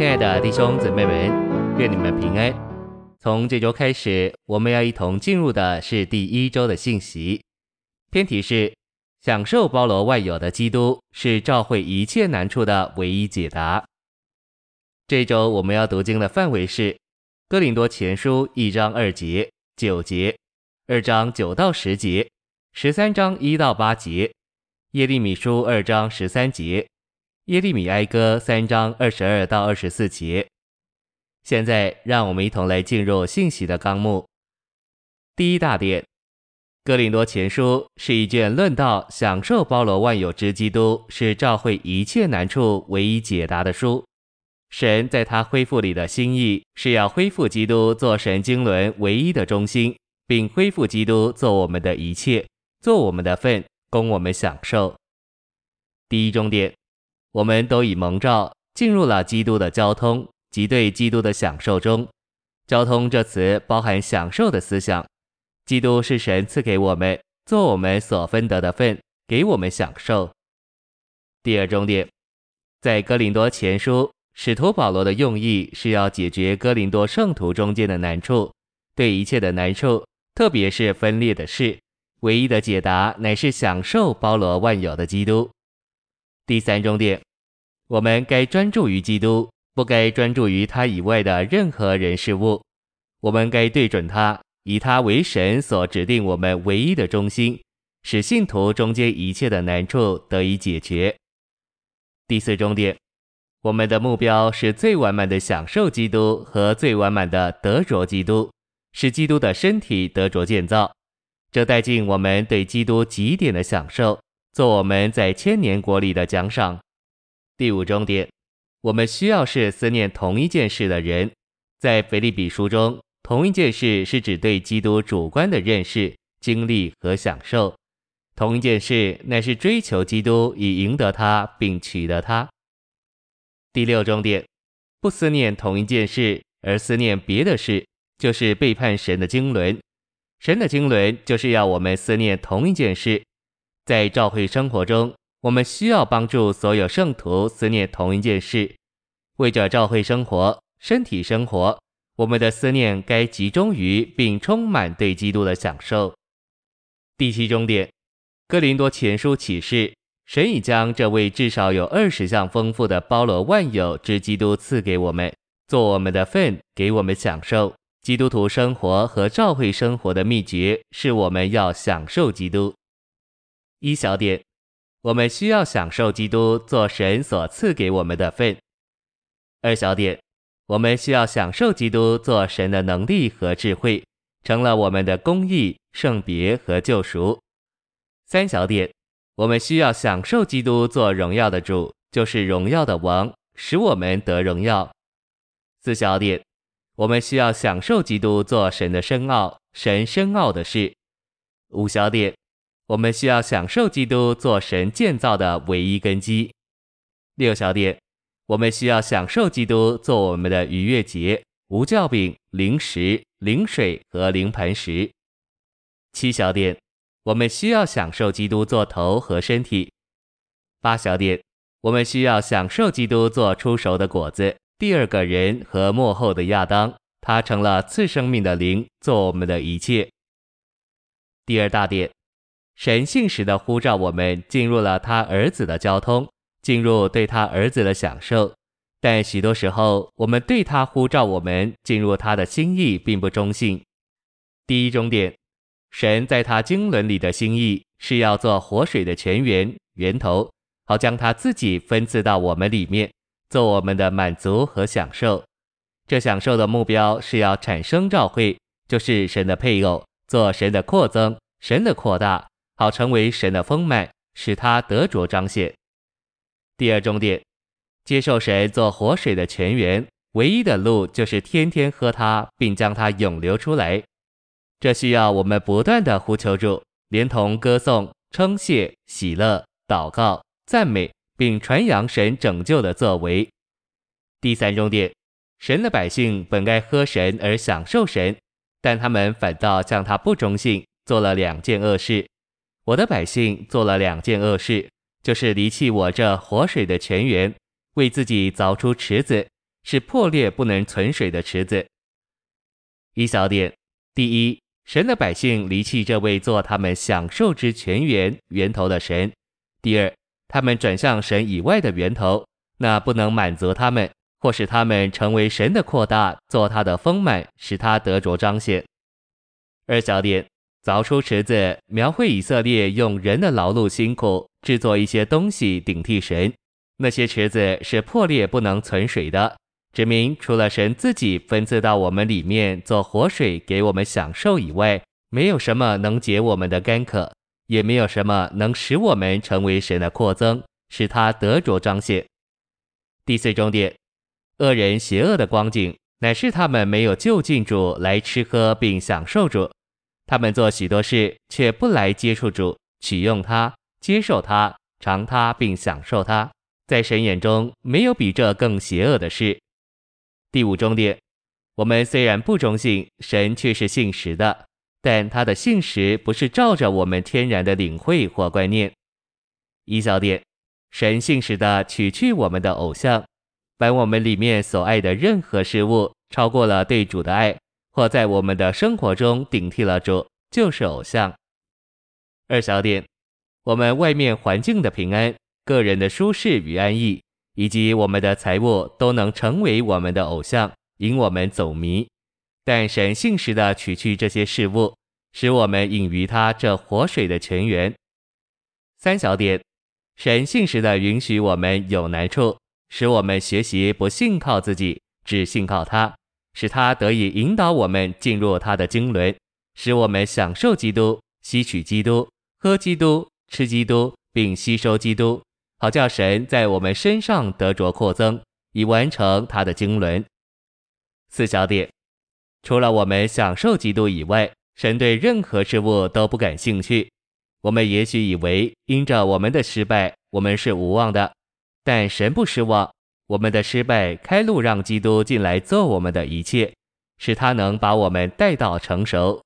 亲爱的弟兄姊妹们，愿你们平安。从这周开始，我们要一同进入的是第一周的信息。偏题是享受包罗万有的基督，是召会一切难处的唯一解答。这周我们要读经的范围是哥林多前书一章二节、九节，二章九到十节，十三章一到八节，耶利米书二章十三节。耶利米哀歌三章二十二到二十四节。现在，让我们一同来进入信息的纲目。第一大点，哥林多前书是一卷论到享受包罗万有之基督，是召会一切难处唯一解答的书。神在他恢复里的心意，是要恢复基督做神经纶唯一的中心，并恢复基督做我们的一切，做我们的份，供我们享受。第一重点。我们都已蒙召进入了基督的交通及对基督的享受中。交通这词包含享受的思想。基督是神赐给我们做我们所分得的份，给我们享受。第二重点，在哥林多前书，使徒保罗的用意是要解决哥林多圣徒中间的难处，对一切的难处，特别是分裂的事，唯一的解答乃是享受包罗万有的基督。第三重点，我们该专注于基督，不该专注于他以外的任何人事物。我们该对准他，以他为神所指定我们唯一的中心，使信徒中间一切的难处得以解决。第四重点，我们的目标是最完满的享受基督和最完满的得着基督，使基督的身体得着建造，这带进我们对基督极点的享受。做我们在千年国里的奖赏。第五重点，我们需要是思念同一件事的人。在腓立比书中，同一件事是指对基督主观的认识、经历和享受。同一件事乃是追求基督，以赢得他并取得他。第六重点，不思念同一件事，而思念别的事，就是背叛神的经纶。神的经纶就是要我们思念同一件事。在召会生活中，我们需要帮助所有圣徒思念同一件事。为着召会生活、身体生活，我们的思念该集中于并充满对基督的享受。第七终点，哥林多前书启示，神已将这位至少有二十项丰富的包罗万有之基督赐给我们，做我们的份，给我们享受。基督徒生活和召会生活的秘诀，是我们要享受基督。一小点，我们需要享受基督做神所赐给我们的份。二小点，我们需要享受基督做神的能力和智慧，成了我们的公义、圣别和救赎。三小点，我们需要享受基督做荣耀的主，就是荣耀的王，使我们得荣耀。四小点，我们需要享受基督做神的深奥，神深奥的事。五小点。我们需要享受基督做神建造的唯一根基。六小点，我们需要享受基督做我们的逾越节、无酵饼、零食、灵水和灵磐石。七小点，我们需要享受基督做头和身体。八小点，我们需要享受基督做出熟的果子，第二个人和末后的亚当，他成了赐生命的灵，做我们的一切。第二大点。神信实地呼召我们进入了他儿子的交通，进入对他儿子的享受。但许多时候，我们对他呼召我们进入他的心意并不中性。第一重点，神在他经纶里的心意是要做活水的泉源源头，好将他自己分赐到我们里面，做我们的满足和享受。这享受的目标是要产生召会，就是神的配偶，做神的扩增，神的扩大。好成为神的丰满，使他得着彰显。第二重点，接受神做活水的泉源，唯一的路就是天天喝它，并将它涌流出来。这需要我们不断的呼求主，连同歌颂、称谢、喜乐、祷告、赞美，并传扬神拯救的作为。第三重点，神的百姓本该喝神而享受神，但他们反倒向他不忠信，做了两件恶事。我的百姓做了两件恶事，就是离弃我这活水的泉源，为自己凿出池子，是破裂不能存水的池子。一小点，第一，神的百姓离弃这位做他们享受之泉源源头的神；第二，他们转向神以外的源头，那不能满足他们，或使他们成为神的扩大，做他的丰满，使他得着彰显。二小点，凿出池子，描绘以色列用人的劳碌辛苦制作一些东西顶替神。那些池子是破裂不能存水的，指明除了神自己分赐到我们里面做活水给我们享受以外，没有什么能解我们的干渴，也没有什么能使我们成为神的扩增，使他得着彰显。第四重点，恶人邪恶的光景，乃是他们没有就近主来吃喝并享受主，他们做许多事，却不来接触主，取用他，接受他，尝他并享受他。在神眼中，没有比这更邪恶的事。第五重点，我们虽然不忠信，神却是信实的，但他的信实不是照着我们天然的领会或观念。一小点，神信实的取去我们的偶像，把我们里面所爱的任何事物超过了对主的爱，或在我们的生活中顶替了主，就是偶像。二小点，我们外面环境的平安。个人的舒适与安逸，以及我们的财物，都能成为我们的偶像，引我们走迷。但神信实的取去这些事物，使我们饮于他这活水的泉源。三小点，神信实的允许我们有难处，使我们学习不信靠自己，只信靠他，使他得以引导我们进入他的经纶，使我们享受基督，吸取基督，喝基督，吃基督，并吸收基督。好叫神在我们身上得着扩增，以完成他的经纶。四小点，除了我们享受基督以外，神对任何事物都不感兴趣。我们也许以为因着我们的失败，我们是无望的，但神不失望。我们的失败开路让基督进来做我们的一切，使他能把我们带到成熟。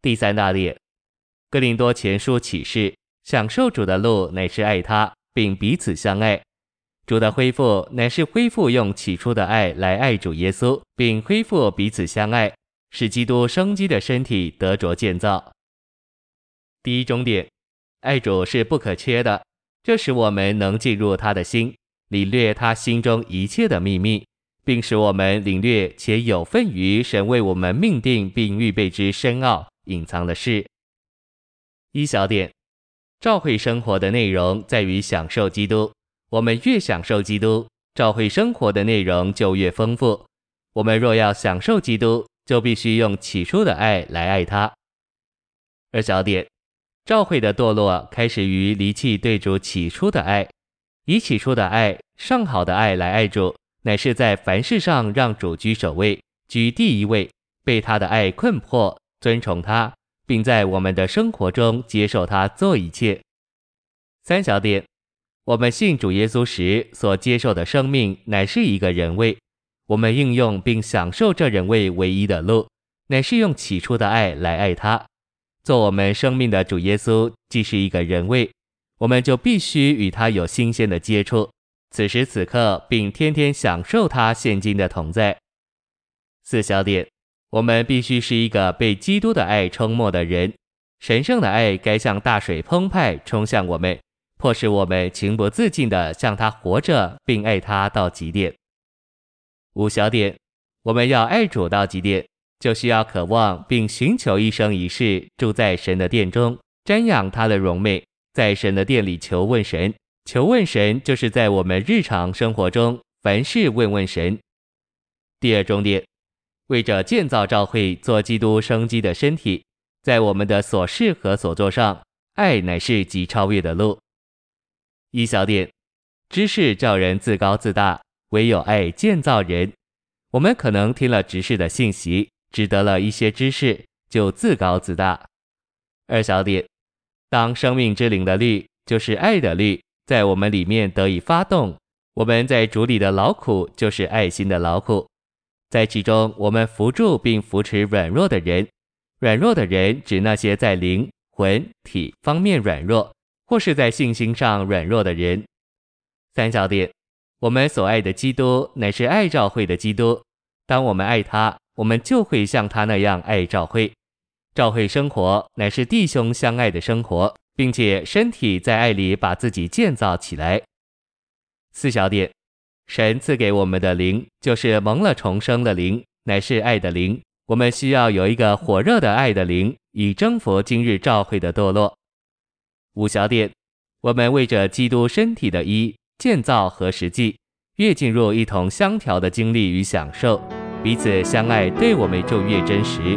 第三大列，哥林多前书启示。享受主的路乃是爱他，并彼此相爱。主的恢复乃是恢复用起初的爱来爱主耶稣，并恢复彼此相爱，使基督生机的身体得着建造。第一重点，爱主是不可缺的，这使我们能进入他的心，领略他心中一切的秘密，并使我们领略且有份于神为我们命定并预备之深奥隐藏的事。一小点。教会生活的内容在于享受基督。我们越享受基督，教会生活的内容就越丰富。我们若要享受基督，就必须用起初的爱来爱他。二小点，教会的堕落开始于离弃对主起初的爱，以起初的爱、上好的爱来爱主，乃是在凡事上让主居首位，居第一位，被他的爱困迫，尊崇他。并在我们的生活中接受他做一切。三小点，我们信主耶稣时所接受的生命乃是一个人位，我们应用并享受这人位唯一的路，乃是用起初的爱来爱他。做我们生命的主耶稣既是一个人位，我们就必须与他有新鲜的接触，此时此刻，并天天享受他现今的同在。四小点。我们必须是一个被基督的爱冲没的人，神圣的爱该像大水澎湃冲向我们，迫使我们情不自禁地向他活着，并爱他到极点。五小点，我们要爱主到极点，就需要渴望并寻求一生一世住在神的殿中，瞻仰他的荣美，在神的殿里求问神。求问神，就是在我们日常生活中凡事问问神。第二重点。为着建造教会做基督生机的身体，在我们的所事和所做上，爱乃是极超越的路。一小点，知识叫人自高自大，唯有爱建造人。我们可能听了执事的信息，只得了一些知识，就自高自大。二小点，当生命之灵的力，就是爱的力，在我们里面得以发动，我们在主里的劳苦，就是爱心的劳苦。在其中，我们扶助并扶持软弱的人。软弱的人指那些在灵魂体方面软弱，或是在信心上软弱的人。三小点，我们所爱的基督乃是爱教会的基督。当我们爱他，我们就会像他那样爱教会。教会生活乃是弟兄相爱的生活，并且身体在爱里把自己建造起来。四小点，神赐给我们的灵就是蒙了重生的灵，乃是爱的灵。我们需要有一个火热的爱的灵，以征服今日教会的堕落。五小点，我们为着基督身体的一建造和实际，越进入一同相调的经历与享受，彼此相爱，对我们就越真实。